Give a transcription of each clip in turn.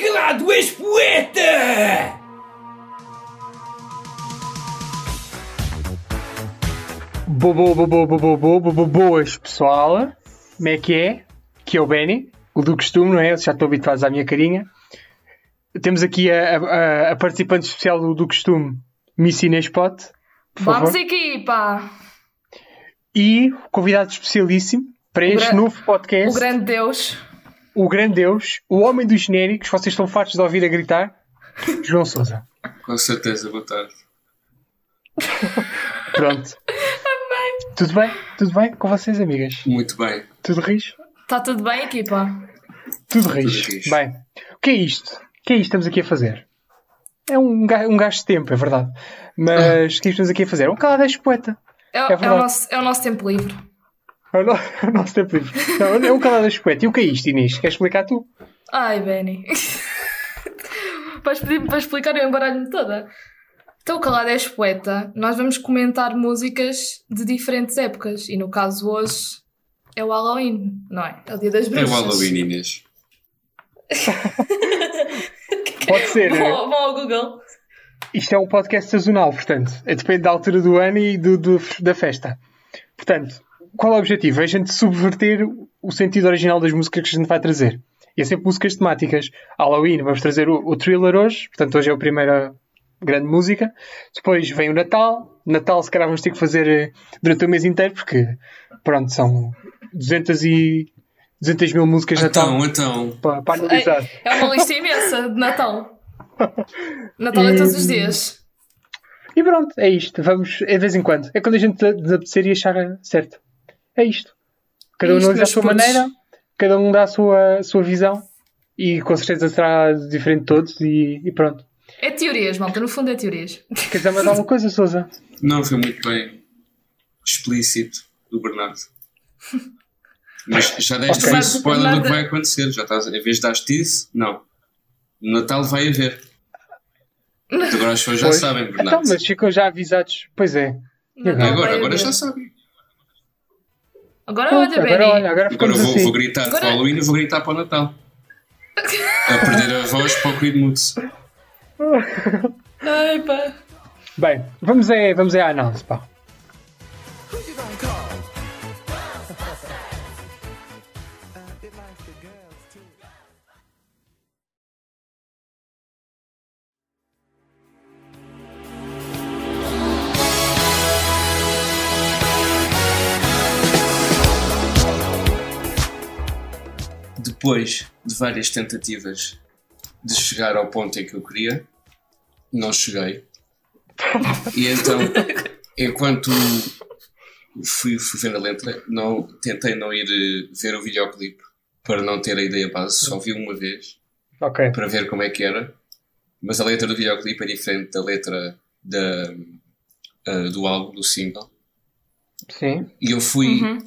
Calado és poeta! Bo, bo, bo, bo, bo, bo, bo, bo, bo, boas, pessoal. Como é que é? Que é o Benny, o do costume, não é? Já estou habituados à minha carinha. Temos aqui a, a, a participante especial do, do costume, Miss Inês Pot. Por Vamos, equipa! E convidado especialíssimo para este gran- novo podcast, O grande Deus. O grande Deus, o homem dos genéricos, vocês estão fartos de ouvir a gritar, João Sousa. Com certeza, boa tarde. Pronto. Tudo bem? Tudo bem com vocês, amigas? Muito bem. Tudo rijo? Está tudo bem, equipa? Tudo rijo. rijo. Bem, o que é isto? O que é isto que estamos aqui a fazer? É um, um gasto de tempo, é verdade. Mas o que é que estamos aqui a fazer? Um caladejo poeta. É, É é o nosso, é o nosso tempo livre. É o, no- é o nosso tempo livre. Não, é um caladejo poeta. E o que é isto, Inês? Queres explicar tu? Ai, Benny. Vais pedir-me para explicar eu embaralho-me toda. Então, o Calado és Poeta, nós vamos comentar músicas de diferentes épocas. E no caso hoje é o Halloween, não é? É o dia das É bruxas. o Halloween, Inês. Pode ser. Vão, é? vão ao Google. Isto é um podcast sazonal, portanto. É, depende da altura do ano e do, do- da festa. Portanto, qual é o objetivo? É a gente subverter o sentido original das músicas que a gente vai trazer. E é sempre músicas temáticas. Halloween, vamos trazer o, o thriller hoje. Portanto, hoje é a primeira grande música. Depois vem o Natal. Natal, se calhar, vamos ter que fazer eh, durante o mês inteiro, porque, pronto, são 200 e 200 mil músicas de Natal Então, então. para, para analisar. É uma lista imensa de Natal. Natal é todos os dias. E pronto, é isto. Vamos, é de vez em quando. É quando a gente desapetecer e achar certo. É isto. Cada um É isto, analisa a sua putos. maneira, cada um dá a sua, a sua visão e com certeza será diferente de todos e, e pronto. É teorias, malta. No fundo é teorias. Quer dizer mais alguma coisa, Sousa? Não, foi muito bem explícito do Bernardo. Mas já deste Ok. um spoiler do que vai acontecer. Já estás, em vez de dar-te isso, não. No Natal vai haver. Agora as pessoas já Pois. sabem, Então, Bernardo. mas ficam já avisados. Pois é. Agora? Agora, já sabem. Agora Pronto, olha, agora, olha, agora Agora vou, assim. vou gritar Agora- para o Halloween e vou gritar para o Natal. A perder a voz para o Creed Moods. Ai, pá. Bem, vamos é, vamos é à análise, pá. Depois de várias tentativas de chegar ao ponto em que eu queria, não cheguei. E então, enquanto fui, fui vendo a letra, não, tentei não ir eh, ver o videoclipe para não ter a ideia base, só vi uma vez Ok. para ver como é que era. Mas a letra do videoclipe é diferente da letra da, ah, do álbum, do single. Sim. E eu fui, Uhum.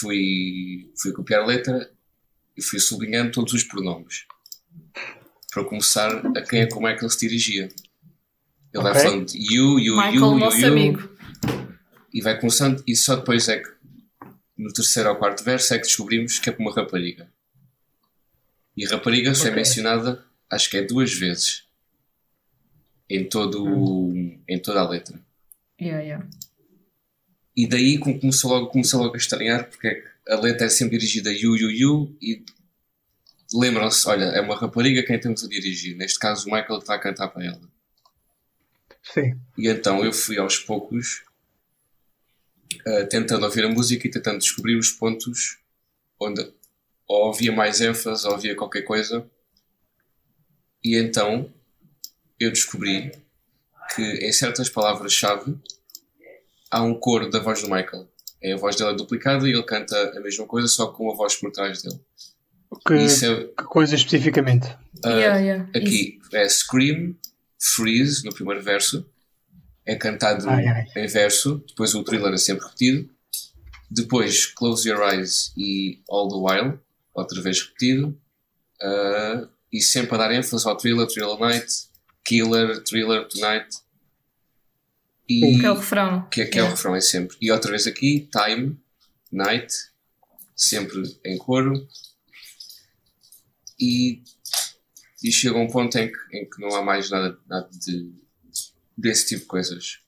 fui, fui copiar a letra e fui sublinhando todos os pronomes. Para começar, a quem é como é que ele se dirigia. Ele vai Ok. falando de you, you, Michael, you, you, nosso you, amigo. e vai começando, e só depois é que, no terceiro ou quarto verso, é que descobrimos que é para uma rapariga. E a rapariga só é mencionada, acho que é duas vezes, em, todo, o- em toda a letra. Yeah, yeah. E daí com- começou logo, começou logo a estranhar porque é que a letra é sempre dirigida a you, you, you e lembram-se, olha, é uma rapariga quem temos a dirigir. Neste caso o Michael está a cantar para ela. Sim. E então eu fui aos poucos eh, tentando ouvir a música e tentando descobrir os pontos onde ou havia mais ênfase ou havia qualquer coisa. E então eu descobri que em certas palavras-chave há um coro da voz do Michael. É a voz dele é duplicada e ele canta a mesma coisa, só com a voz por trás dele. Que, Isso é, que coisa especificamente? ah, Yeah, yeah. Isso. Aqui é Scream, Freeze no primeiro verso, é cantado Ai, ai. em verso, depois o thriller é sempre repetido, depois Close Your Eyes e All the While, outra vez repetido, ah, e sempre a dar ênfase ao thriller, Thriller Night, Killer, Thriller Tonight, e Que é o refrão. que, é- que é o refrão, é sempre. E outra vez aqui, Time, Night, sempre em coro. E e chega um ponto em que, em que não há mais nada, nada de, desse tipo de coisas.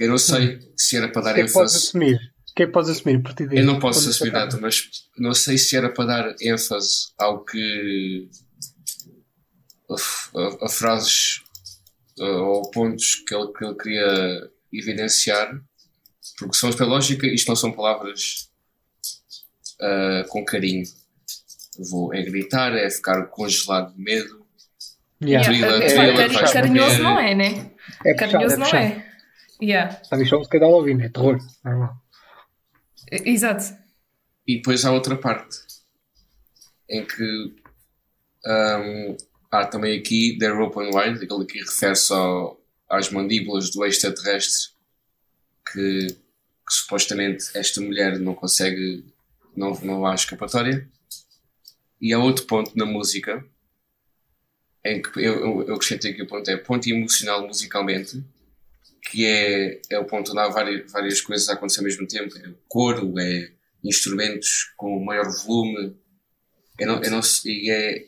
Eu não sei se era para dar que é que podes ênfase. assumir? O que é que podes assumir a partir daí? Eu não posso assumir nada, mas não sei se era para dar ênfase ao que. a, a- a frases ou pontos que ele, que ele queria evidenciar, porque são pela lógica, isto não são palavras uh, com carinho. Vou é gritar, é ficar congelado de medo. Yeah. Thriller, É, thriller, cari- vais carinhoso ver. não é, né? É puxado, Carinhoso é não é. Yeah. É um bocadinho ao ouvir, é terror. Normal. Exato. E depois há outra parte em que hum, há também aqui They're Open Wide, aquele que refere-se às mandíbulas do extraterrestre que, que supostamente esta mulher não consegue, não, não há escapatória. E há outro ponto na música em que eu, eu, acrescentei aqui o ponto é ponto emocional musicalmente que é, é o ponto onde há várias, várias coisas a acontecer ao mesmo tempo. É coro, é instrumentos com maior volume. Eu não, eu não e é,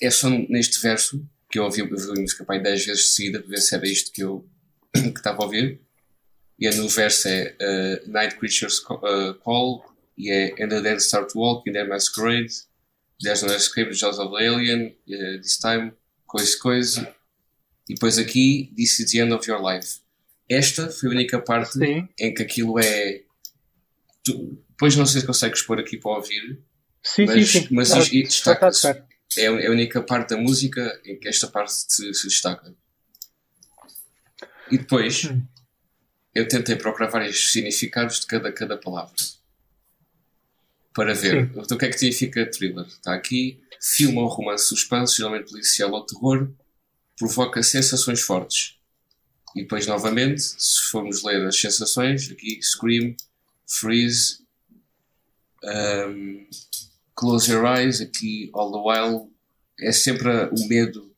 é só neste verso que eu ouvi, eu ouvi a música pai 10 vezes de seguida para ver se era isto que eu que estava a ouvir. E é no verso é uh, Night Creatures uh, Call e é And the Dead Start to Walk in their Masquerade. There's no escape, Jaws of the Alien, uh, This Time, coisa, coisa. E depois aqui, This is the End of Your Life. Esta foi a única parte Sim, em que aquilo é. Tu, depois não sei se consegues pôr aqui para ouvir. sim, Mas- sim. sim. mas Ah, isto- destaca-se. É a é a única parte da música em que esta parte se, se destaca. E depois Hum. eu tentei procurar vários significados de cada, cada palavra para ver então, o que é que significa thriller. Está aqui: filme ou romance suspense, geralmente policial ou terror, provoca sensações fortes. E depois, novamente, se formos ler as sensações, aqui Scream, Freeze, um, Close Your Eyes, aqui All the While, é sempre o medo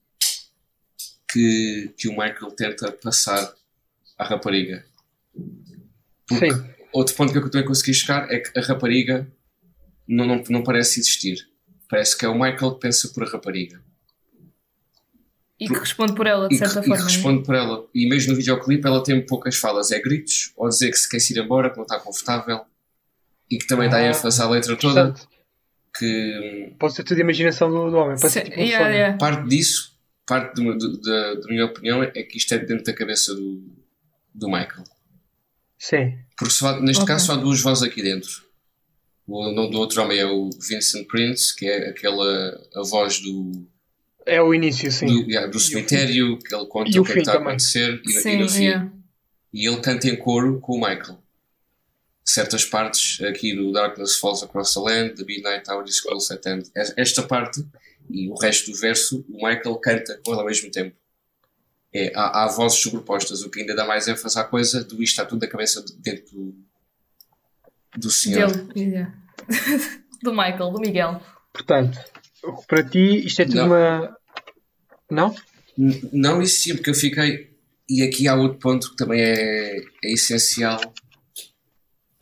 que, que o Michael tenta passar à rapariga. Porque Sim. outro ponto que eu também consegui chegar é que a rapariga não, não, não parece existir. Parece que é o Michael que pensa por a rapariga. E que responde por ela, de E que, certa e que forma. né? responde por ela. E mesmo no videoclipe ela tem poucas falas. É gritos, ou dizer que se quer ir embora, que não está confortável. E que também dá Ah, ênfase à letra toda. Portanto, Que pode ser tudo a imaginação do, do homem. Pode ser Sim, tipo um yeah, sonho. yeah. parte disso, parte do- do- da, da minha opinião, é que isto é dentro da cabeça do, do Michael. Sim. Porque só, neste Ok. caso só há duas vozes aqui dentro. O nome do outro homem é o Vincent Prince, que é aquela a voz do, É o início, sim. do, yeah, do cemitério, que ele conta E o o que é que está a também. acontecer e, e Sim, no fim. yeah. E ele canta em coro com o Michael. Certas partes aqui do Darkness Falls Across the Land, The Midnight Hour is Close at Hand. Esta parte e o resto do verso, o Michael canta com ele ao mesmo tempo. É, há, há vozes sobrepostas, o que ainda dá mais ênfase à coisa do isto está tudo da cabeça de- dentro do, do senhor. Dele. do Michael, do Miguel. Portanto, para ti isto é tudo Não. uma. Não? N- Não, isso sim, porque eu fiquei. E aqui há outro ponto que também é, é essencial.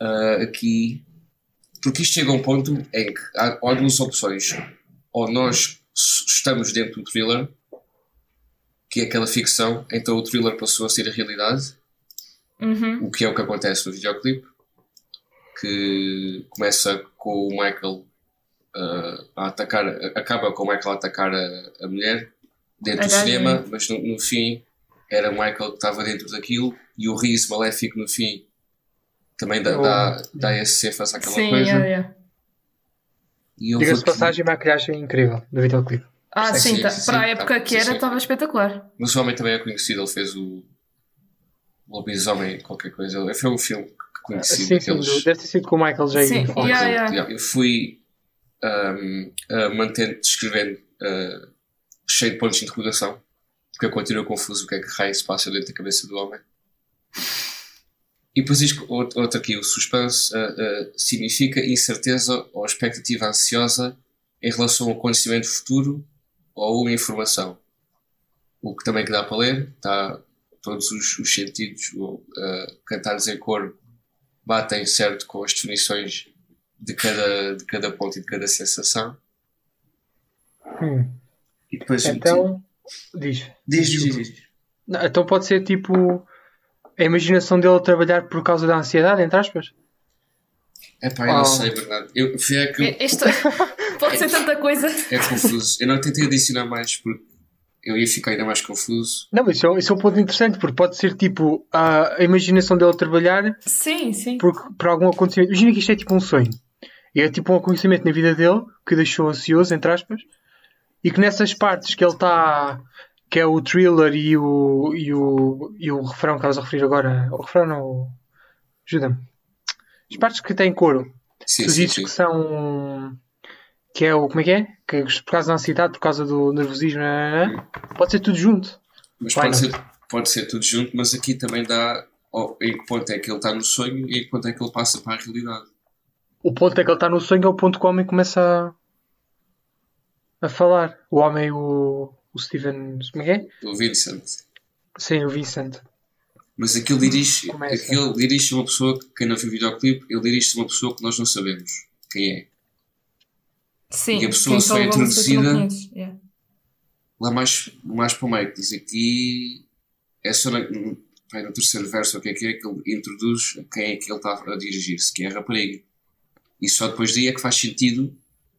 Ah, aqui. Porque isto chega a um ponto em que há, há duas opções. Ou nós estamos dentro do thriller, que é aquela ficção, então o thriller passou a ser a realidade, Uhum. o que é o que acontece no videoclipe, que começa com o Michael ah, a atacar, acaba com o Michael a atacar a, a mulher dentro A do cinema, mas no, no fim era o Michael que estava dentro daquilo e o riso maléfico no fim também dá, Oh. dá, dá esse ênfase àquela Sim, coisa. yeah, yeah. E eu Diga-se passagem, a maquilhagem incrível do videoclipe. Ah, Sim, sim, sim, tá- sim, para a sim, época tá, que sim, era, sim. estava espetacular. Mas o homem também é conhecido, ele fez o Lobisomem, qualquer coisa. Ele foi um filme que conheci Sim, sim, do- deve ter sido com o Michael J. Sim, Fox. yeah, Eu- yeah. yeah, Eu fui um, uh, mantendo, escrevendo uh, cheio de pontos de interrogação, porque eu continuo confuso o que é que raio se passa dentro da cabeça do homem. E depois isto, outro, outro aqui, o suspense uh, uh, significa incerteza ou expectativa ansiosa em relação ao acontecimento futuro ou uma informação. O que também que dá para ler, está todos os, os sentidos, uh, cantares em cor batem certo com as definições de cada, de cada ponto e de cada sensação. Hum. E depois Então, diz. diz, diz, diz, diz. Não, Então pode ser tipo a imaginação dele a trabalhar por causa da ansiedade, entre aspas. É pá, eu não Oh. sei, verdade. Eu, é que Isto pode ser tanta coisa. é confuso. Eu não tentei adicionar mais porque eu ia ficar ainda mais confuso. Não, mas isso é, isso é um ponto interessante, porque pode ser tipo a, a imaginação dele a trabalhar Sim, sim. por, por algum acontecimento. Imagina que isto é tipo um sonho. E é tipo um acontecimento na vida dele que o deixou ansioso, entre aspas, e que nessas partes que ele está. Que é o thriller e o, e o, e o refrão que estavas a referir agora. O refrão não. Ajuda-me. As partes que têm coro. Sim, tu dizes que são. que é o. como é que é? Que por causa da ansiedade, por causa do nervosismo, nananã, pode ser tudo junto. Mas Why pode not? ser, pode ser tudo junto, mas aqui também dá ó, em que ponto é que ele está no sonho e em que ponto é que ele passa para a realidade. O ponto é que ele está no sonho é o ponto que o homem começa a, a falar. O homem, o, o Steven. como é que é? O Vincent. Sim, o Vincent. Mas aquilo dirige, Começa. aquilo dirige a uma pessoa que, quem não viu o videoclipe, ele dirige-se a uma pessoa que nós não sabemos quem é. Sim. E a pessoa só é introduzida-. Yeah. Lá mais, mais para o meio, que diz aqui, é só na- no, no terceiro verso, o que é que é, que ele introduz quem é que ele está a dirigir-se, que é a rapariga. E só depois daí é que faz sentido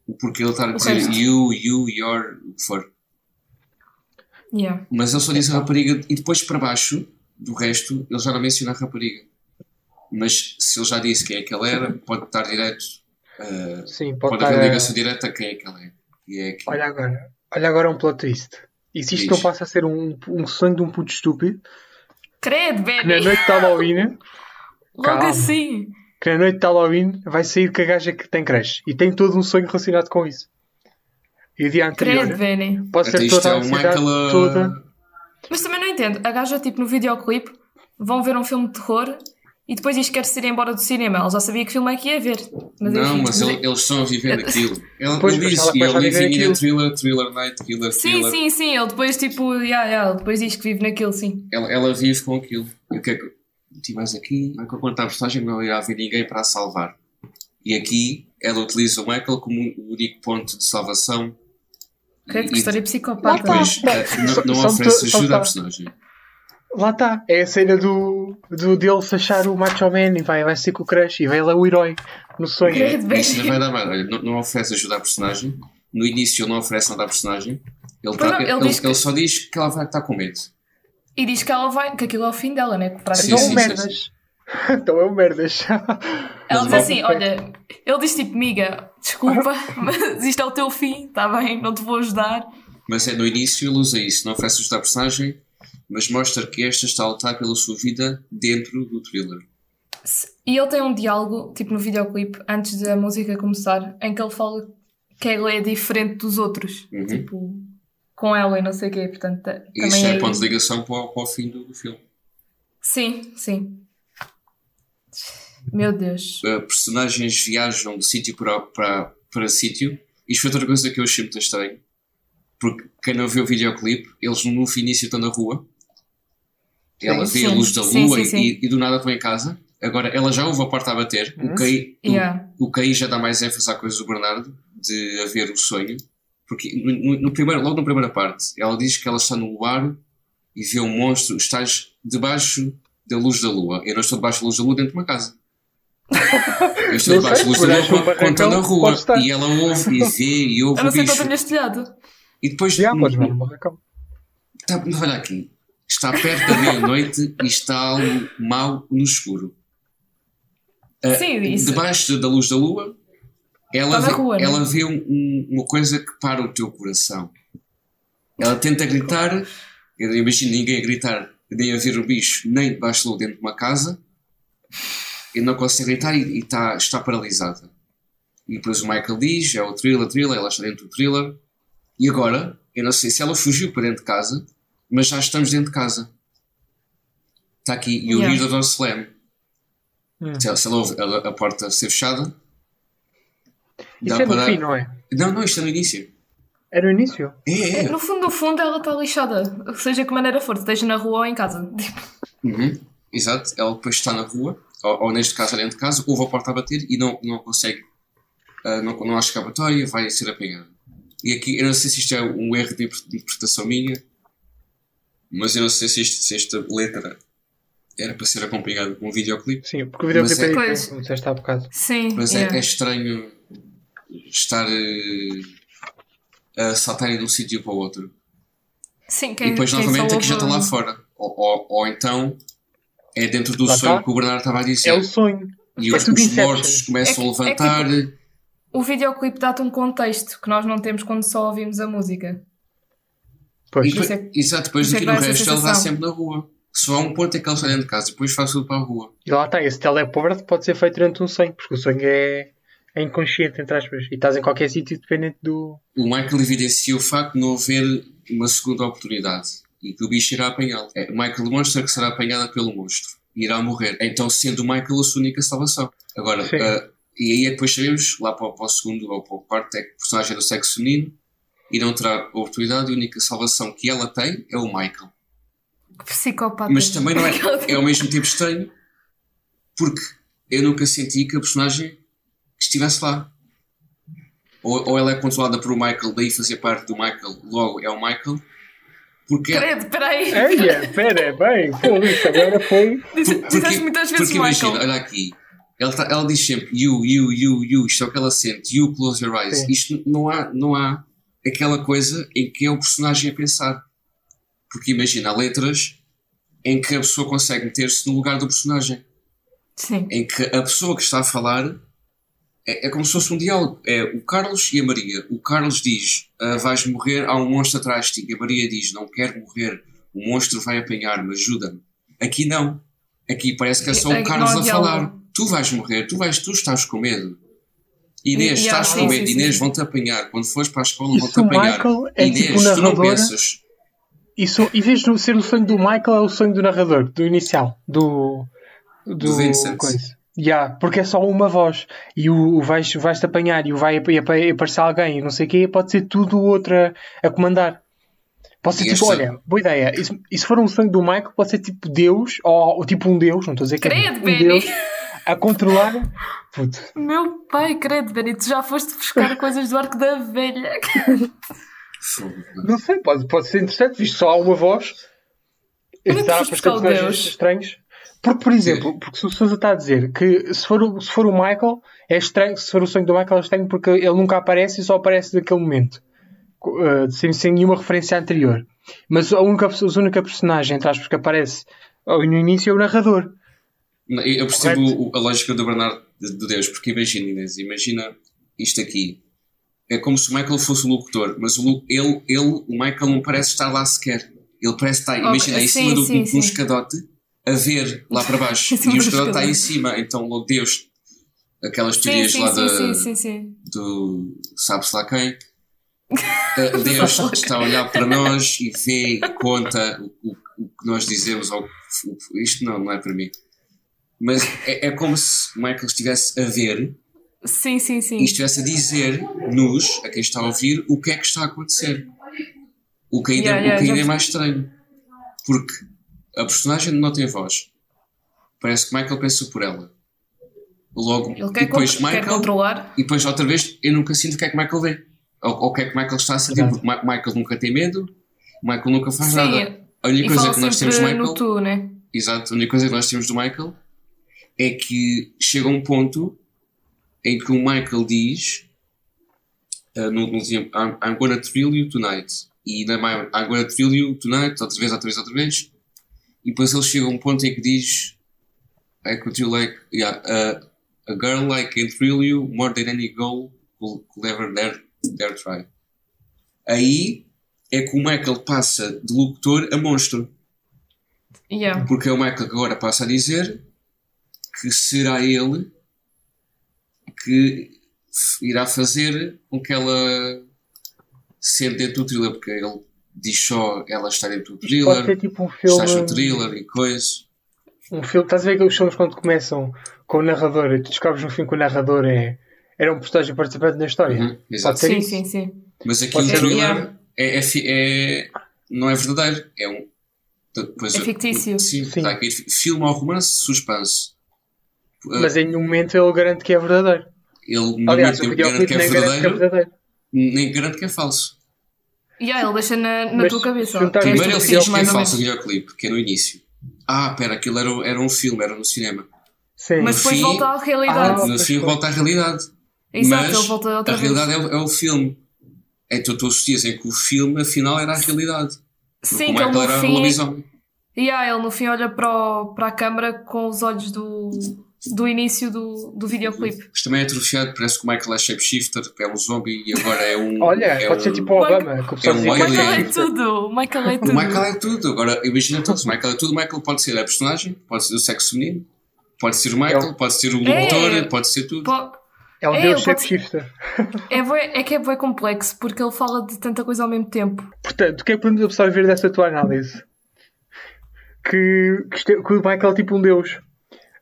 o porquê ele estar a dizer you, you, your, o que for. Yeah. Mas ele só diz a rapariga e depois para baixo do resto ele já não menciona a rapariga. Mas se ele já disse quem é que ela era, pode estar direto, uh, Sim, pode, pode estar. haver a- ligação direta a quem é que ela é. E é aqui. Olha agora. Olha agora um plot twist. E se isto Diz. não passa a ser um, um sonho de um puto estúpido, Credo, que na noite de Halloween, Logo Calma. assim. que na noite de Halloween vai sair que a gaja que tem crush. E tem todo um sonho relacionado com isso. E o dia anterior Credo, Benny. pode Até ser isto toda é a o ansiedade toda. Mas também não entendo. A gaja, tipo, no videoclipe, vão ver um filme de terror e depois diz que quer se ir embora do cinema. Ela já sabia que filme é que ia ver. Mas Não, enfim, mas ele- eles estão a viver aquilo. Ele, Pois, ele mas diz, ela e começa a ele viver living in a aquilo. thriller, thriller night, killer, Sim, thriller. sim, sim. Ele depois, tipo, yeah, yeah, ele depois diz que vive naquilo, sim. Ela, ela vive com aquilo. E o que é que. Mais aqui. Michael conta a personagem não irá haver ninguém para a salvar. E aqui ela utiliza o Michael como o único ponto de salvação. Credo que história Lá psicopata. está. Depois, eh, não, não oferece ajuda à tá. personagem. Lá está. É a cena do, do dele se achar o macho man e vai, vai ser com o crush e vai ele é o herói no sonho. Isto ainda vai dar mais. Olha, não, não oferece ajuda à personagem. No início ele não oferece nada à personagem. Ele, Pois tá- não, ele ele- diz que- ele só diz que ela vai estar com medo. E diz que ela vai, que aquilo é o fim dela, né? Que Sim, é sim, um merdas. Então é um merdas. Ela diz assim: olha, ele diz tipo, miga, desculpa, mas isto é o teu fim, está bem, não te vou ajudar. Mas é no início ele usa isso. Não oferece ajuda à personagem, mas mostra que esta está a lutar pela sua vida dentro do thriller. E ele tem um diálogo, tipo no videoclipe, antes da música começar, em que ele fala que ela é diferente dos outros. Uhum. Tipo, com ela e não sei o quê. Portanto, ta- isso já é. é ponto de ligação para o, para o fim do, do filme. Sim, sim. Meu Deus. Uh, personagens viajam de sítio para, para, para sítio. Isto foi outra coisa que eu achei muito estranho. Porque quem não viu o videoclipe, eles no início estão na rua. Ela vê a Sim, luz da sim, lua sim, e- sim. E, e do nada estão em casa. Agora, ela já ouve a porta a bater. O que, aí- o- Yeah. o aí já dá mais ênfase à coisa do Bernardo, de haver o sonho. Porque no, no- primeiro, logo na primeira parte, ela diz que ela está no luar e vê um monstro, estás debaixo da luz da lua. Eu não estou debaixo da luz da lua dentro de uma casa. Eu estou Não debaixo da sei, luz da quando estou na barracão, rua. E ela ouve e vê e ouve A não tenhas telhado. E depois, Já, podes ver no barracão. tá, olha aqui, está perto da meia-noite e está algo mau no escuro. Ah, Sim, isso. Debaixo da luz da lua, ela Está na vê, rua, né? ela vê um- um- uma coisa que para o teu coração. Ela tenta gritar, eu imagino ninguém a gritar, nem a ver o bicho, nem debaixo da lua dentro de uma casa, e não consegue gritar e, e está, está paralisada. E depois o Michael diz: é o thriller, thriller, ela está dentro do thriller. E agora, eu não sei se ela fugiu para dentro de casa, mas já estamos dentro de casa. Está aqui, you Yeah. hear the door slam. Se ela, se ela ouve a, a porta ser fechada, Isso é no fim, não é? Não, não, isto é no início. É no início. É, é. No fundo, no fundo, ela está lixada. Seja que maneira for, esteja na rua ou em casa. Uhum, Exato. Ela depois está na rua, ou, ou neste caso dentro de casa, ouve a porta a bater e não, não consegue, ah, não, não há escapatória, vai ser apanhada. E aqui, eu não sei se isto é um erro de inter- de interpretação minha, mas eu não sei se, isto- se esta letra era para ser acompanhada com um videoclipe. Sim, porque o videoclipe é é- diferente, Pois. como disseste há bocado. Sim. Mas é- yeah. é, estranho estar eh, a saltarem de um sítio para o outro. Sim, quem, e depois, quem novamente, é que já está lá fora. Ou, ou, ou então é dentro do Lá sonho está. que o Bernardo estava a dizer. É o sonho. E é os, os mortos começam É a que- é levantar. O videoclipe dá-te um contexto que nós não temos quando só ouvimos a música. Pois. E é- exato, depois é aqui no resto ele está sensação. sempre na rua. Só há um ponto é que ele sai dentro de casa depois faz tudo para a rua. E lá está, esse teleport pode ser feito durante um sonho, porque o sonho é, é inconsciente, entre aspas. E estás em qualquer sítio dependente do. O Michael evidencia o facto de não haver uma segunda oportunidade e que o bicho irá apanhá-lo. É, Michael demonstra que será apanhada pelo monstro e irá morrer. Então, sendo o Michael a sua única salvação. Agora, ah, e aí é depois sabemos, lá para, o- para o segundo ou para o quarto, é que o personagem é do sexo feminino e não terá oportunidade e a única salvação que ela tem é o Michael. Psicopata. Mas também não é, é ao mesmo tempo estranho porque eu nunca senti que a personagem estivesse lá. Ou, ou ela é controlada por o Michael, daí fazer parte do Michael, logo é o Michael. Porque, Credo, peraí. Eia, espera, bem, pô, isso agora foi. Diz- porque, Disseste muitas vezes porque imagina, Michael. olha aqui, ela, tá- ela diz sempre you, you, you, you, isto é o que ela sente, you close your eyes. Sim. Isto não há, não há aquela coisa em que é o personagem a pensar. Porque imagina, há letras em que a pessoa consegue meter-se no lugar do personagem. Sim. em que a pessoa que está a falar é, é como se fosse um diálogo. É o Carlos e a Maria. O Carlos diz: "Ah, Vais morrer, há um monstro atrás de ti. E a Maria diz: Não quero morrer, o monstro vai apanhar-me, ajuda-me. Aqui não. Aqui parece que é só o Carlos a falar. Tu vais morrer, tu, vais, tu estás com medo. Inês, E- estás com medo, Inês, sim. vão-te apanhar. Quando fores para a escola, vão-te apanhar. Michael é Inês, tipo tu não pensas. Isso, em vez de ser o sonho do Michael, é o sonho do narrador, do inicial, do. Do, Do Vincent. coisa. Yeah, porque é só uma voz e o, o vais, vais-te apanhar e o vai e apa- aparecer alguém e não sei o quê, pode ser tudo outra a comandar. Pode ser E tipo, olha, boa ideia. E se, e se for um sonho do Michael, pode ser tipo Deus, ou, ou tipo um Deus, não estou a dizer que é Credo, um Benny. Deus a controlar. Puto, Meu pai, credo, Benny, tu já foste buscar coisas do arco da velha. Não sei, pode, pode ser interessante, visto só há uma voz. Onde é que Dá foste para buscar o personagens Deus? estranhos. Porque, por exemplo, porque se o Sousa está a dizer que se for, o- se for o Michael, é estranho, se for o sonho do Michael, é estranho porque ele nunca aparece e só aparece naquele momento, eh, sem, sem nenhuma referência anterior. Mas a única, a única personagem, entre aspas, que aparece no início é o narrador. Eu percebo Correto. a lógica do Bernardo de, de Deus, porque imagina, Inês, imagina isto aqui. É como se o Michael fosse o locutor, mas o, ele, ele, o Michael não parece estar lá sequer. Ele parece estar, imagina, Ok, em sim, cima do, sim, de um escadote a ver lá para baixo. E o escadote está em cima, então logo Deus, aquelas teorias sim, lá sim, da, sim, do sabe-se lá quem. Uh, Deus está a olhar para nós e vê e conta o, o- que nós dizemos. Ou, isto não, não é para mim. Mas é, é como se Michael estivesse a ver Sim, sim, sim. e estivesse a dizer-nos, a quem está a ouvir, o que é que está a acontecer. O que ainda, Yeah, yeah, o que ainda é mais estranho. Porque a personagem não tem voz. Parece que Michael pensa por ela. Logo, Ele e quer, depois con- quer Michael controlar. e depois, outra vez, eu nunca sinto o que é que Michael vê. Ou, ou o que é que Michael está a sentir. Exato. Porque Ma- Michael nunca tem medo. Michael nunca faz Sim, nada. A única e coisa que nós temos do Michael... tu, né? Exato. A única coisa que nós temos do Michael é que chega um ponto em que o Michael diz uh, no, último, I'm, I'm gonna thrill you tonight. E na I'm gonna thrill you tonight, outra vez, outra vez, outra vez. E depois ele chega a um ponto em que diz I could you like, yeah, uh, a girl like can thrill you more than any goal could, ever dare, dare try. Aí é que o Michael passa de locutor a monstro. Yeah. Porque é o Michael que agora passa a dizer que será ele que irá fazer com que ela sente dentro do thriller, porque ele diz só ela está dentro do Isto pode ser thriller, tipo um filme. estás no thriller e coisas. Um filme, estás a ver aqueles filmes quando começam com o narrador e tu descobres no fim que o narrador é, era um personagem participante na história? Uhum. Pode ser Sim, isso. sim, sim. Mas aqui Pode o thriller é, é fi- é- não é verdadeiro, é um. Depois, É fictício. Sim, Sim. está aqui. Filme ao romance, suspense. Uh, Mas em nenhum momento ele garante que é verdadeiro. Ele no Aliás, momento o garante que é nem garante que é verdadeiro. verdadeiro. nem garanto que é falso. E aí, ele deixa na, na Mas tua cabeça. Primeiro ele ao que é falso o videoclipe, que é no início. Ah, pera, aquilo era, era um filme, era no cinema. Sim. Mas depois fim- volta à realidade. Ah, No fim volta à realidade. Exato, mas ele volta outra a vez. realidade é, o- é o filme. Então tu associas em que o filme afinal era a realidade. Sim, que ele Michael era no um fim. lobisomem. E aí, ele no fim olha para, o- para a câmara com os olhos do, do início do, do videoclipe. Mas também é atrofiado, parece que o Michael é shapeshifter, é um zombie e agora é um. Olha, é pode um- ser tipo o Obama, o é um Michael é tudo! O Michael é O tudo! Michael é tudo. Agora, imagina todos. O Michael é tudo. O Michael pode ser a personagem, pode ser do sexo feminino, pode ser o Michael, É o- pode ser o É. locutor, pode ser tudo. Pô, É um É, deus shapeshifter. É, é que é bem complexo porque ele fala de tanta coisa ao mesmo tempo. Portanto, o que é que podemos absorver dessa tua análise? Que, que, é- que o Michael é tipo um deus.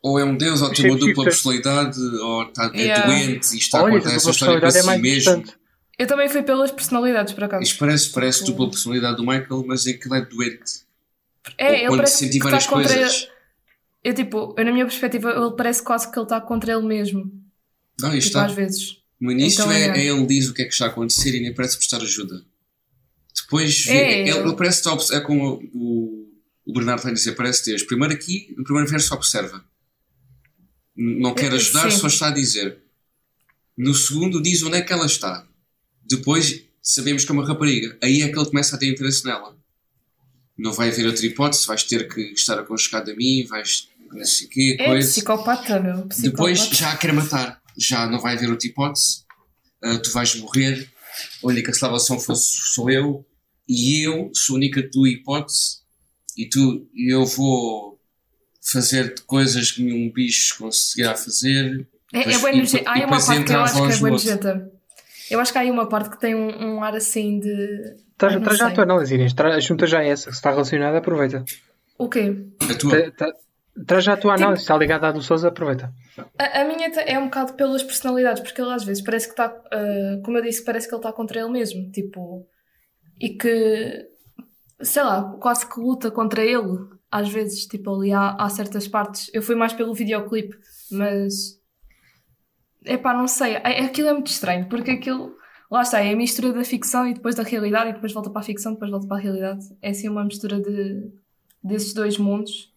Ou é um deus, ou tem uma dupla personalidade, ou está é Yeah. doente e está a Olha, contar a essa tua história para é si mais mesmo. importante. Eu também fui pelas personalidades, por acaso. Isto parece, parece dupla personalidade do Michael, mas é que ele é doente. É, Ou ele quando parece sente que várias está contra coisas. Eu, tipo, eu, na minha perspectiva, ele parece quase que ele está contra ele mesmo. Não, isto Tipo, está. às vezes. No início Então, é, é. é ele diz o que é que está a acontecer e nem parece prestar ajuda. Depois vê, É. ele, ele parece que é como o, o Bernardo vai dizer, parece Deus. Primeiro aqui, no primeiro verso observa. Não quer ajudar, Sim. só está a dizer. No segundo diz onde é que ela está. Depois sabemos que é uma rapariga. Aí é que ele começa a ter interesse nela. Não vai haver outra hipótese, vais ter que estar aconchegado a mim, vais não sei quê, É coisa. psicopata, meu. Psicopata. Depois já a quer matar. Já não vai haver outra hipótese. Ah, tu vais morrer. A única salvação fosse, sou eu. E eu sou a única tua hipótese. E tu, eu vou fazer coisas que nenhum bicho conseguirá fazer. É, é Depois- depois- Há aí uma parte que eu a acho que é outro. nojenta. Eu acho que há aí uma parte que tem um, um ar assim de. Traz, traz já a tua análise, Inês. Tra, junta já essa. Se está relacionada, aproveita. O quê? A tua. Tra- tra- Traz já a tua Tipo- análise. Está ligada à do Souza, aproveita. A, a minha te- é um bocado pelas personalidades, porque ele às vezes parece que está, ah, como eu disse, parece que ele está contra ele mesmo, tipo, e que, sei lá, quase que luta contra ele, às vezes, tipo, ali há, há certas partes. Eu fui mais pelo videoclipe, mas, epá, não sei, é- aquilo é muito estranho, porque aquilo, lá está, é a mistura da ficção e depois da realidade, e depois volta para a ficção, depois volta para a realidade. É assim uma mistura de, desses dois mundos.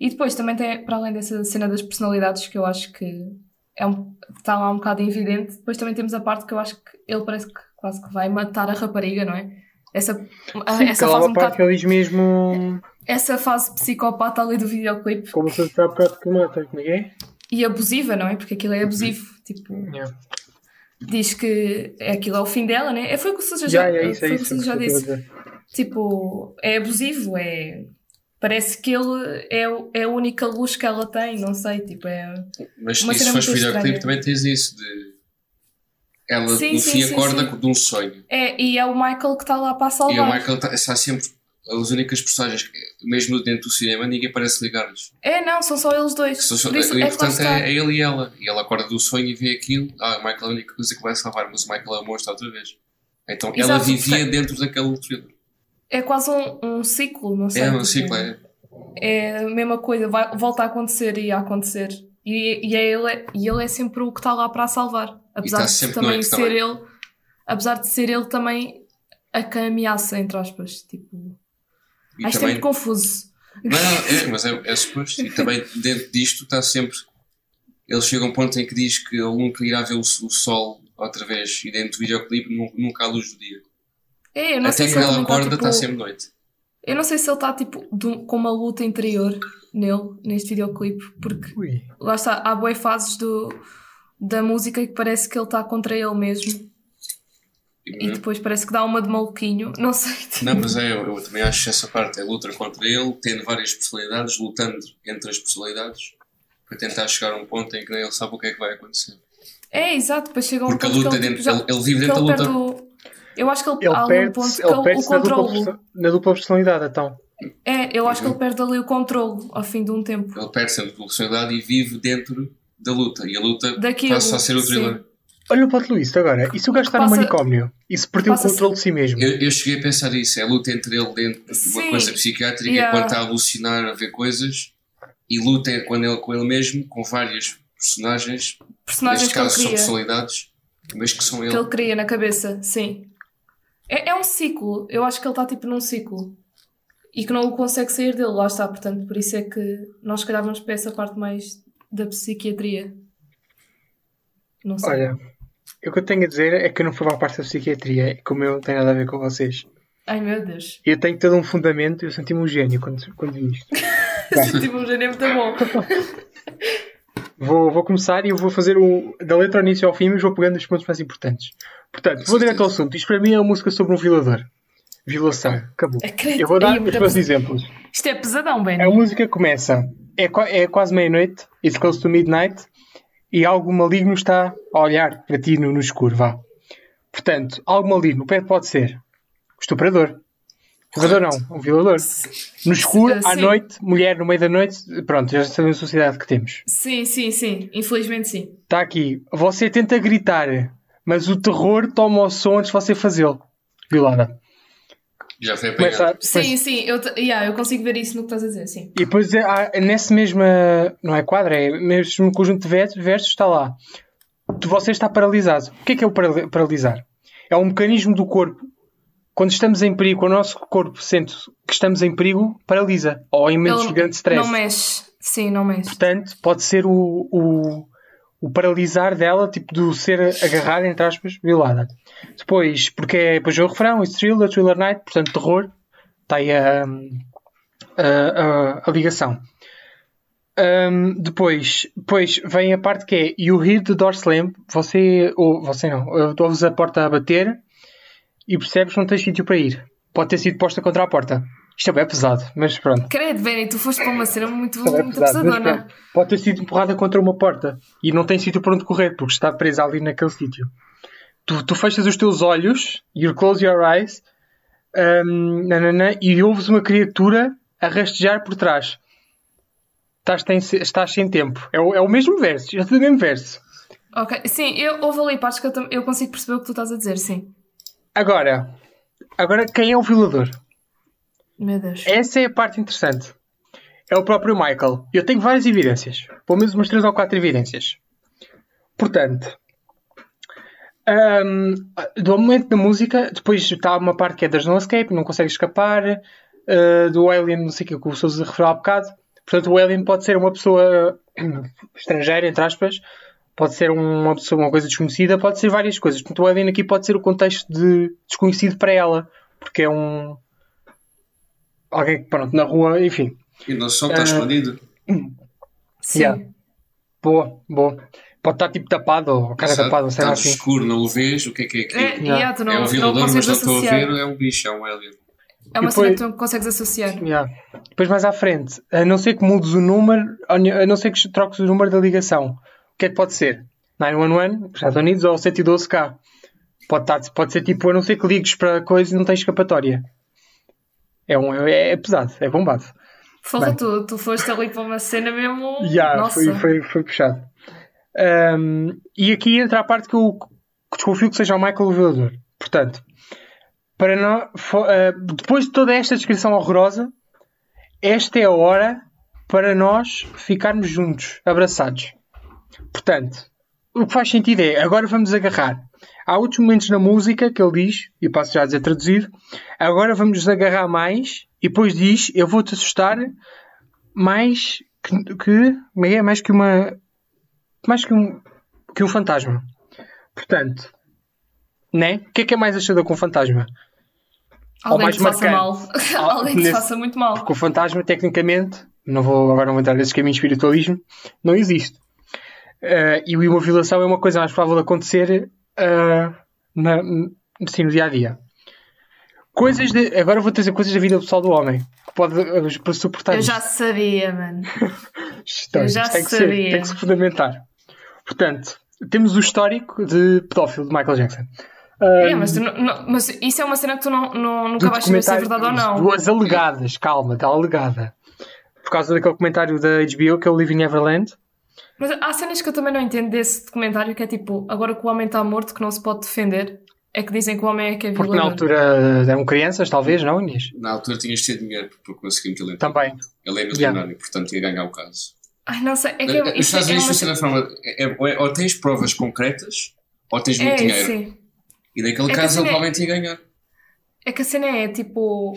E depois também tem, para além dessa cena das personalidades, que eu acho que é um, está lá um bocado evidente, depois também temos a parte que eu acho que ele parece que quase que vai matar a rapariga, não é? Essa, a- Sim, essa aquela fase um bocado, mesmo. essa fase psicopata ali do videoclipe Como se está a bocado que mata. Como é que é? e abusiva, não é? Porque aquilo é abusivo, tipo, Yeah. diz que é aquilo é o fim dela, né? É foi o que o Sousa já, Já, é isso, foi é que isso. Já que disse. Tipo, é abusivo, é. Parece que ele é, o- é a única luz que ela tem, não sei, tipo, é. Mas se fores videoclipe também tens isso de. Ela Sim, no fim sim, acorda sim. de um sonho. É, e é o Michael que está lá para a E salvar. o Michael tá- está sempre. As únicas personagens, mesmo dentro do cinema, ninguém parece ligar-lhes. É, não, são só eles dois. Só- isso é importante está. é, é ele e ela. E ela acorda do sonho e vê aquilo. Ah, o Michael é a única coisa que vai salvar, mas o Michael é o monstro outra vez. Então ela Exato, vivia portanto- dentro daquele thriller. É quase um, um ciclo, não sei. É um ciclo, é. É a mesma coisa, vai, volta a acontecer e a acontecer. E, e, é ele, e ele é sempre o que está lá para a salvar. Apesar está de também noite ser também. ele. Apesar de ser ele também a que ameaça, entre aspas. Tipo. E Acho também. sempre confuso. Não, não, é, mas é, é suposto. E também dentro disto está sempre. Ele chega a um ponto em que diz que ele nunca irá ver o, o sol outra vez. E dentro do videoclipe nu- nunca há luz do dia. É, eu não Até sei que se ele ela também está, acorda, tipo, está sempre noite. Eu não sei se ele está tipo de com uma luta interior nele, neste videoclipe, porque Ui. lá está, há boas fases do, da música que parece que ele está contra ele mesmo e depois parece que dá uma de maluquinho, não sei. tipo, Não, mas é, eu, eu também acho que essa parte é luta contra ele, tendo várias personalidades, lutando entre as personalidades, para tentar chegar a um ponto em que nem ele sabe o que é que vai acontecer. É, exato, depois chega um Porque a ponto luta que ele, dentro, tipo, já, ele, ele vive dentro da ele luta. perde o, Eu acho que ele, Ele há um ponto perde-se que ele, ele o perde na, dupla, controle. perso- na dupla personalidade, então. É, eu acho que Uhum. ele perde ali o controle ao fim de um tempo. Ele perde sempre a personalidade e vive dentro da luta. E a luta Daquilo, passa a ser o sim. thriller. Olha o plot Luís agora. E se o gajo está no Passa- manicômio? E se perdeu o controle de si mesmo? Eu, eu cheguei a pensar isso, é a luta entre ele dentro de uma Sim. coisa psiquiátrica Yeah. enquanto está a alucinar a ver coisas e luta quando ele, com ele mesmo, com várias personagens, Personagens neste que ele caso são cria. personalidades, Mas que são que ele. ele cria na cabeça, sim. É, é um ciclo. Eu acho que ele está tipo num ciclo. E que não o consegue sair dele, lá está. Portanto, por isso é que nós se calhar vamos para essa parte mais da psiquiatria. Não sei. Olha, o que eu tenho a dizer é que eu não fui para a parte da psiquiatria, e como eu não tenho nada a ver com vocês. Ai meu Deus. Eu tenho todo um fundamento, eu senti-me um gênio quando, quando vi isto. Senti-me um gênio muito bom. Vou, vou começar e eu vou fazer o, da letra ao início ao fim, mas vou pegando os pontos mais importantes. Portanto, vou direto ao assunto. Isto para mim é uma música sobre um violador. Violação. Acabou. Acredito. Eu vou dar os meus pes- exemplos. Isto é pesadão, Ben. A música começa, é, é quase meia-noite, it's close to midnight, e algo maligno está a olhar para ti no, no escuro, vá. Portanto, algo maligno, o pé pode ser estuprador. Estuprador não, um violador. No escuro, à Sim. noite, mulher no meio da noite, pronto, já sabemos a sociedade que temos. Sim, sim, sim. Infelizmente sim. Está aqui, você tenta gritar, mas o terror toma o som antes de você fazê-lo. Violada. Já foi apanhado. Sim, sim. Eu, yeah, eu consigo ver isso no que estás a dizer, sim. E depois há, nesse mesmo, não é quadro, é mesmo conjunto de versos, está lá. Tu- Você está paralisado. O que é que é o parali- paralisar? É um mecanismo do corpo. Quando estamos em perigo, quando o nosso corpo sente que estamos em perigo, paralisa. Ou em momentos de grande stress. não mexe. Sim, não mexe. Portanto, pode ser o, o, o paralisar dela, tipo, do ser agarrada, entre aspas, violada. Depois, porque é depois é o refrão, it's thriller, thriller night, portanto, terror. Está aí a, a, a- a ligação. Ahm, depois, depois vem a parte que é You hear the door slam, você, ou você não, ouves a porta a bater e percebes que não tens sítio para ir. Pode ter sido posta contra a porta. Isto é bem pesado, mas pronto. Credo, Benny, tu foste para uma cena muito, É muito pesado, pesadona. Pode ter sido empurrada contra uma porta e não tem sítio para onde correr porque está presa ali naquele sítio. Tu, tu fechas os teus olhos, you close your eyes, um, nananã, e ouves uma criatura a rastejar por trás. Estás, tem- estás sem tempo. É o, é o mesmo verso, já tudo o mesmo verso. Ok, sim, eu, houve ali partes que eu, eu consigo perceber o que tu estás a dizer, sim. Agora, agora quem é o violador? Meu Deus. Essa é a parte interessante. É o próprio Michael. Eu tenho várias evidências. Pelo menos umas 3 ou 4 evidências. Portanto, hum, do momento da música, depois está uma parte que é das no escape, não consegue escapar. uh, do Alien, não sei o que o Sousa referiu há bocado. Portanto, o Alien pode ser uma pessoa estrangeira, entre aspas. Pode ser uma pessoa, uma coisa desconhecida, pode ser várias coisas. Portanto, o Alien aqui pode ser o contexto de desconhecido para ela, porque é um alguém que, pronto, na rua, enfim. E não só está Ah, escondido. Sim. yeah. Boa, boa. Pode estar tipo tapado, ou cara Exato. tapada, ou sei Está lá no assim. escuro, não o vês. O que é que é aquilo? É, Yeah. yeah, tu não, é um não violador, mas consegues não estou a associar. ver. É um bicho, é um alien. É uma E cena depois- que tu não consegues associar. Yeah. Depois mais à frente, a não ser que mudes o número, a não ser que troques o número da ligação, o que é que pode ser? 911, Estados Unidos, ou 112K. Pode, estar, pode ser tipo, a não ser que ligues para coisa e não tens escapatória. É, um, é, é pesado, é bombado. Porra, Bem. tu, tu foste ali para uma cena mesmo. Yeah, Nossa. foi, foi, foi puxado. Um, e aqui entra a parte que eu desconfio que seja o Michael o violador. Portanto, para fo- uh, depois de toda esta descrição horrorosa, esta é a hora para nós ficarmos juntos, abraçados. Portanto, o que faz sentido é, agora vamos agarrar. Há outros momentos na música que ele diz, e passo já a dizer traduzido, agora vamos nos agarrar mais, e depois diz, eu vou-te assustar mais que, é que é? mais que uma mais que um que um fantasma portanto né? o que é que é mais assustador com um fantasma? Alguém mais que faça mal. marcante. Alguém que faça muito mal. porque o fantasma tecnicamente não vou agora não vou entrar nesse caminho de espiritualismo não existe Eh, e uma violação é uma coisa mais provável de acontecer eh, na, no dia a dia coisas de, agora vou trazer coisas da vida pessoal do homem que pode eh, para suportar Eu isto. já sabia, mano. Isto, Eu já tem que ser, sabia. tem que se fundamentar. Portanto, temos o histórico de pedófilo de Michael Jackson. É, mas, tu não- mas isso é uma cena que tu não, não- nunca vais saber se é verdade ou não. Duas alegadas, calma, está alegada. Por causa daquele comentário da HBO que é o Living Neverland. Mas há cenas que eu também não entendo desse documentário que é tipo, agora que o homem está morto, que não se pode defender, é que dizem que o homem é que é Porque violador. na altura eram crianças, talvez, não, Inês? Na altura tinhas de ter dinheiro porque conseguimos ele. Também. Ele é milionário, portanto ia ganhar o caso. Ai, não sei, é que Os isso Estados é Unidos uma funciona de forma. é- é- ou tens provas concretas ou tens muito É, dinheiro. sim. E naquele É que caso ele é- provavelmente ia ganhar. É que a cena é tipo.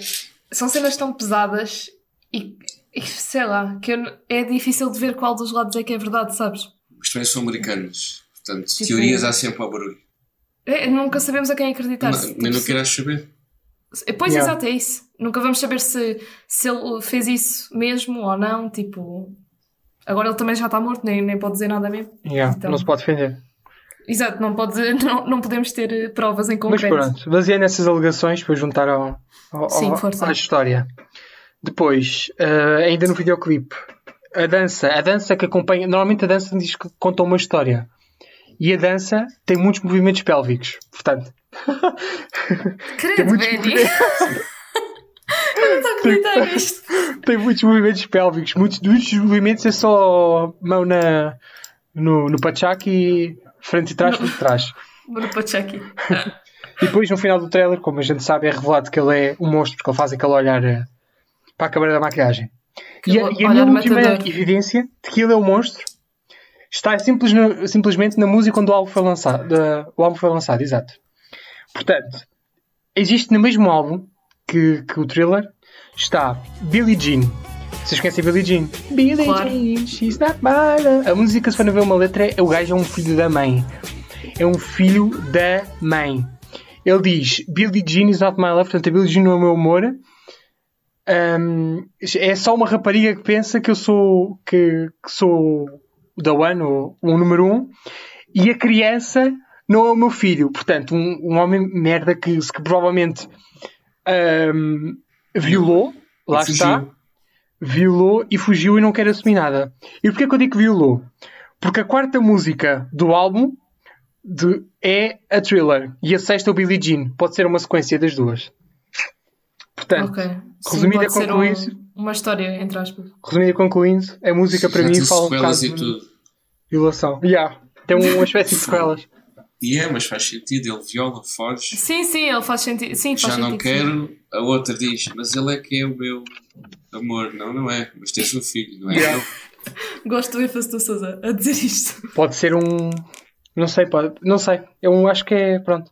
São cenas tão pesadas e sei lá, que eu é difícil de ver qual dos lados é que é verdade, sabes? Mas também são americanos. Portanto, Tipo- teorias há sempre ao barulho. É, nunca sabemos a quem acreditar. Não- nem tipo, não queiras saber. se- Pois, Yeah. exato, é isso. Nunca vamos saber se, se ele fez isso mesmo ou não. Tipo, agora ele também já está morto, nem, nem pode dizer nada mesmo. Yeah, Então. Não se pode defender. Exato, não, pode, não, não podemos ter eh, provas em Mas concreto. pronto, baseando nessas alegações, para juntar ao, ao, Sim, ao- à história. Depois, eh, ainda no videoclipe, a dança, a dança que acompanha, normalmente a dança diz que conta uma história. E a dança tem muitos movimentos pélvicos. Portanto, Credo, muitos Benny! eu não estou a acreditar nisto. tem muitos movimentos pélvicos. Muitos dos movimentos é só mão na, no, no pachaque e frente e trás, frente e trás. No Pachaki. E depois, no final do trailer, como a gente sabe, é revelado que ele é um monstro, porque ele faz aquele olhar eh, para a câmara da maquilhagem. E a, e a minha última evidência de que ele é um monstro está simples simplesmente na música quando o álbum foi lançado. o álbum foi lançado, exato. Portanto, existe no mesmo álbum que, que o thriller está Billie Jean. Vocês conhecem Billie Jean? Billie Claro. Jean, she's not love. A música, se for ver uma letra, é o gajo é um filho da mãe. É um filho da mãe. Ele diz Billie Jean is not my love, portanto a Billie Jean não é o meu amor. Ahm, é só uma rapariga que pensa que eu sou que, que sou o da One, o número um, e a criança não é o meu filho. Portanto, um, um homem merda que, que provavelmente ahm, violou, lá fugiu. está, violou e fugiu e não quer assumir nada. E porquê que eu digo que violou? Porque a quarta música do álbum de- é a Thriller e a sexta é o Billie Jean. Pode ser uma sequência das duas. Portanto, Ok. Sim, resumindo e concluindo- um- uma história, entre aspas. resumindo e concluindo, a música para Já mim fala um bocado e de tudo. violação. Yeah. Tem uma espécie de sequelas. E é, mas faz sentido. Ele viola, foge. Sim, sim, ele faz sentido. Sim, faz Já não sentido. sim. quero. A outra diz, mas ele é que é o meu amor. Não, não é. Mas tens um filho, não é? Yeah. Não. Gosto do ênfase do Sousa a dizer isto. Pode ser um. Não sei, pode. Não sei. Eu acho que é. Pronto.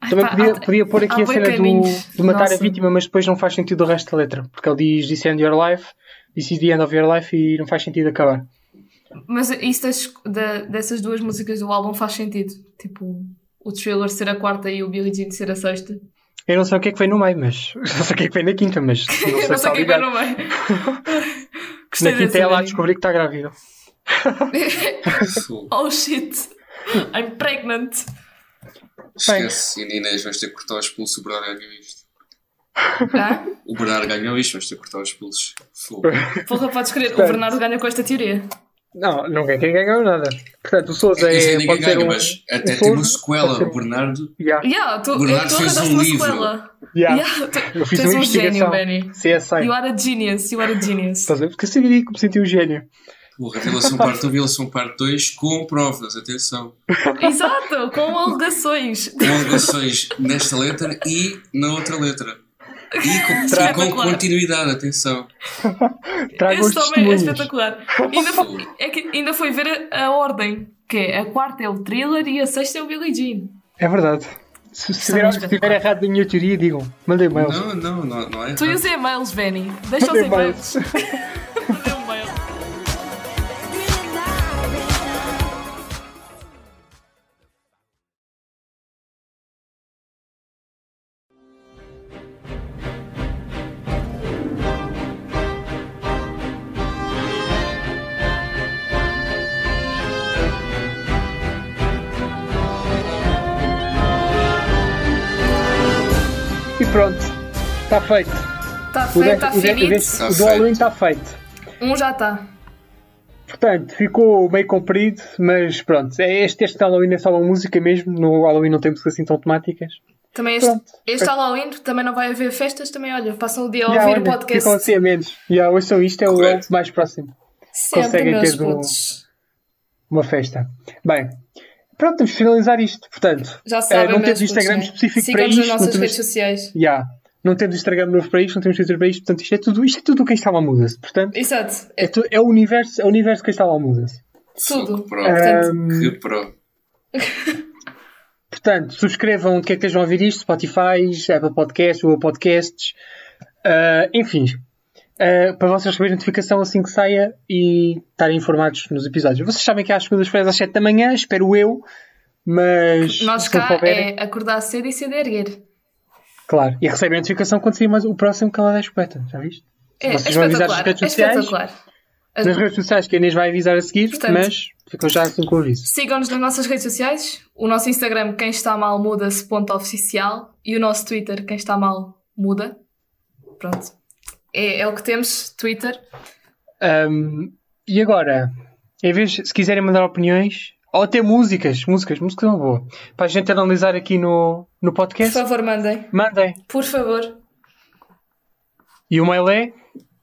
Ai, Também pá, podia, há- podia pôr aqui a cena do, de matar a Nossa. vítima, mas depois não faz sentido o resto da letra. Porque ele diz This end your life, this is the end of your life e não faz sentido acabar. Mas isso das, da- dessas duas músicas do álbum faz sentido. Tipo, o thriller ser a quarta e o Billie Jean ser a sexta. Eu não sei o que é que vem no meio, mas. Não sei o que é que vem na quinta, mas. Não sei, não sei o que é que ligado. no meio. Na quinta é lá descobrir que está grávida. Oh shit, I'm pregnant. Esquece. E a Inês, vais ter que cortar os pulsos. O Bernardo ganhou isto. Ah? O Bernardo ganhou isto, vais ter que cortar os pulsos. Fogo. Porra, podes crer, o. Bernardo ganha com esta teoria. Não, ninguém quem ganhou nada. Portanto, o Souza é. ninguém Pode ser ganha, um. mas até um tem uma sequela. O Bernardo. Yeah, Yeah, tu, O Bernardo tu fez um uma livro. sequela. yeah. Yeah, tu, Eu fiz tu és uma um gênio. Benny. CSI. You are a genius, you are a genius. Estás a ver? Porque eu sabia que me senti um gênio. Porra, Revelação Parte 1, Revelação Parte 2 com provas, atenção. Exato, com alegações. Com alegações nesta letra e na outra letra. E com, e com continuidade, atenção. Traga os Este homem é espetacular. Ainda foi, é que ainda foi ver a, a ordem, que é a quarta é o thriller e a sexta é o Billie Jean. É verdade. Se, se, Está tiver, se estiver errado da minha teoria, digam. Mandem mails. Não, não, não, não é. Tu e os e-mails, Benny. Deixa os e-mails. pronto. Está feito. Está O, feito, está o, o, finito. deste- Tá o do. Halloween está feito. Um já está. Portanto, ficou meio comprido, mas pronto. É este, este Halloween é só uma música mesmo. No Halloween não temos assim tão temáticas. Também este, Pronto. este Halloween também não vai haver festas, também olha, passam o dia a ouvir o podcast. Ficam assim a menos. Já, ouçam isto, é o mais próximo. Sempre, conseguem meus ter putos. Uma festa. Bem, pronto, temos de finalizar isto. Portanto, Já eh, sabem, não temos Instagram específico para isto. nas nossas temos- redes sociais. Já. Não temos Instagram novo para isto, não temos Twitter para isto, portanto isto é tudo, isto é tudo o que estava muda-se. Portanto, Exato. é, É tu- é o universo, é o universo que estava muda-se. tudo. Que pro. Que pro. Portanto, subscrevam onde quer que estejam a ouvir isto: Spotify, Apple Podcasts, Google Podcasts, uh, enfim. Uh, para vocês receberem notificação assim que saia e estarem informados nos episódios. Vocês sabem que às segundas-feiras às 7 da manhã, espero eu, mas Nós cá souberem, é acordar cedo e cedo a erguer. claro. E recebem a notificação quando sair mais o próximo Calada Espoeta, já viste? É, é Vocês vão avisar nas redes É sociais? espetacular. Nas redes sociais que a Inês vai avisar a seguir, Portanto- mas ficam já assim com o aviso. Sigam-nos nas nossas redes sociais. O nosso Instagram, quem está mal muda-se, ponto oficial. E o nosso Twitter, quem está mal muda. Pronto. É, é o que temos, Twitter. Um, e agora, em vez, se quiserem mandar opiniões, ou até músicas, músicas, músicas são boa, para a gente analisar aqui no, no Por podcast, favor, mandem. mandem. Por favor. E o mail é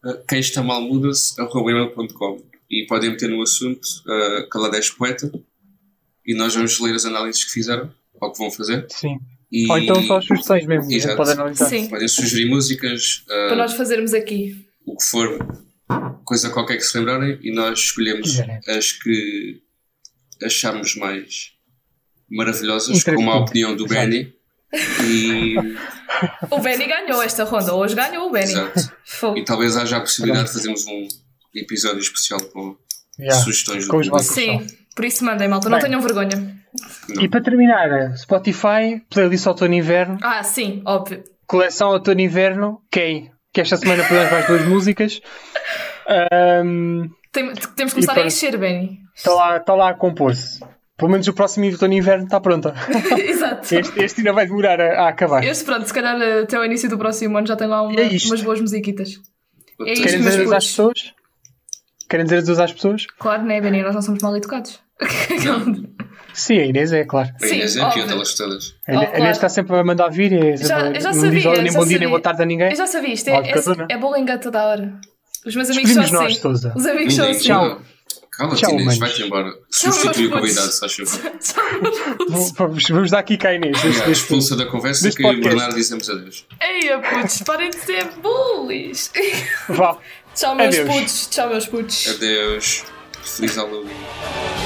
Uh, quem está mal muda-se, arroba email.com. E podem meter no assunto uh, Calades Poeta e nós vamos ler as análises que fizeram, ou que vão fazer. sim. E Ou então só as sugestões mesmo, a gente Exato. pode analisar. Sim. podem sugerir músicas, uh, Para nós fazermos aqui. o que for, coisa qualquer que se lembrarem, e nós escolhemos as que achamos mais maravilhosas, como a opinião do. Benny. E, O Benny ganhou esta ronda. Hoje ganhou o Benny. exato. E talvez haja a possibilidade de fazermos um episódio especial com Yeah. sugestões do Com os público. Sim, por isso mandem, malta. Não Bem. tenham vergonha. E para terminar, Spotify, playlist outono e inverno, Ah, sim, óbvio. coleção outono e inverno, Kay, que esta semana pusemos mais duas músicas. Um, Tem- temos que começar a encher, Benny. Está lá, está lá a compor-se. Pelo menos o próximo outono e inverno está pronta. Exato. Este, este ainda vai demorar a, a acabar. Este, pronto, se calhar até o início do próximo ano já tem lá uma- É umas boas musiquitas. É isto, Querem dizer adeus às pessoas? Querem dizer adeus às pessoas? Claro, né, Benny? Nós não somos mal educados. Sim, a Inês é, claro. A Inês Sim, é a pior óbvio. delas todas. A Inês, Oh, claro. está sempre a mandar vir e Já- eu já não sabia, diz nem já bom dia nem boa tarde a ninguém. Eu já sabia, isto é, é, né? é bullying a toda a hora. Os meus amigos são assim. nós, Sousa. Os amigos são assim. Tchau. Cala-te, Inês, vai-te embora. Substitui o convidado, se faz favor. Tchau, meus putos. Vamos, vamos dar aqui cá a Inês. Deste, Expulsa da conversa que podcast. Bernardo dizemos adeus. Eia, putos, parem de ser bullies. vá. Tchau, meus Adeus. putos. Tchau, meus putos. Adeus. Feliz Halloween.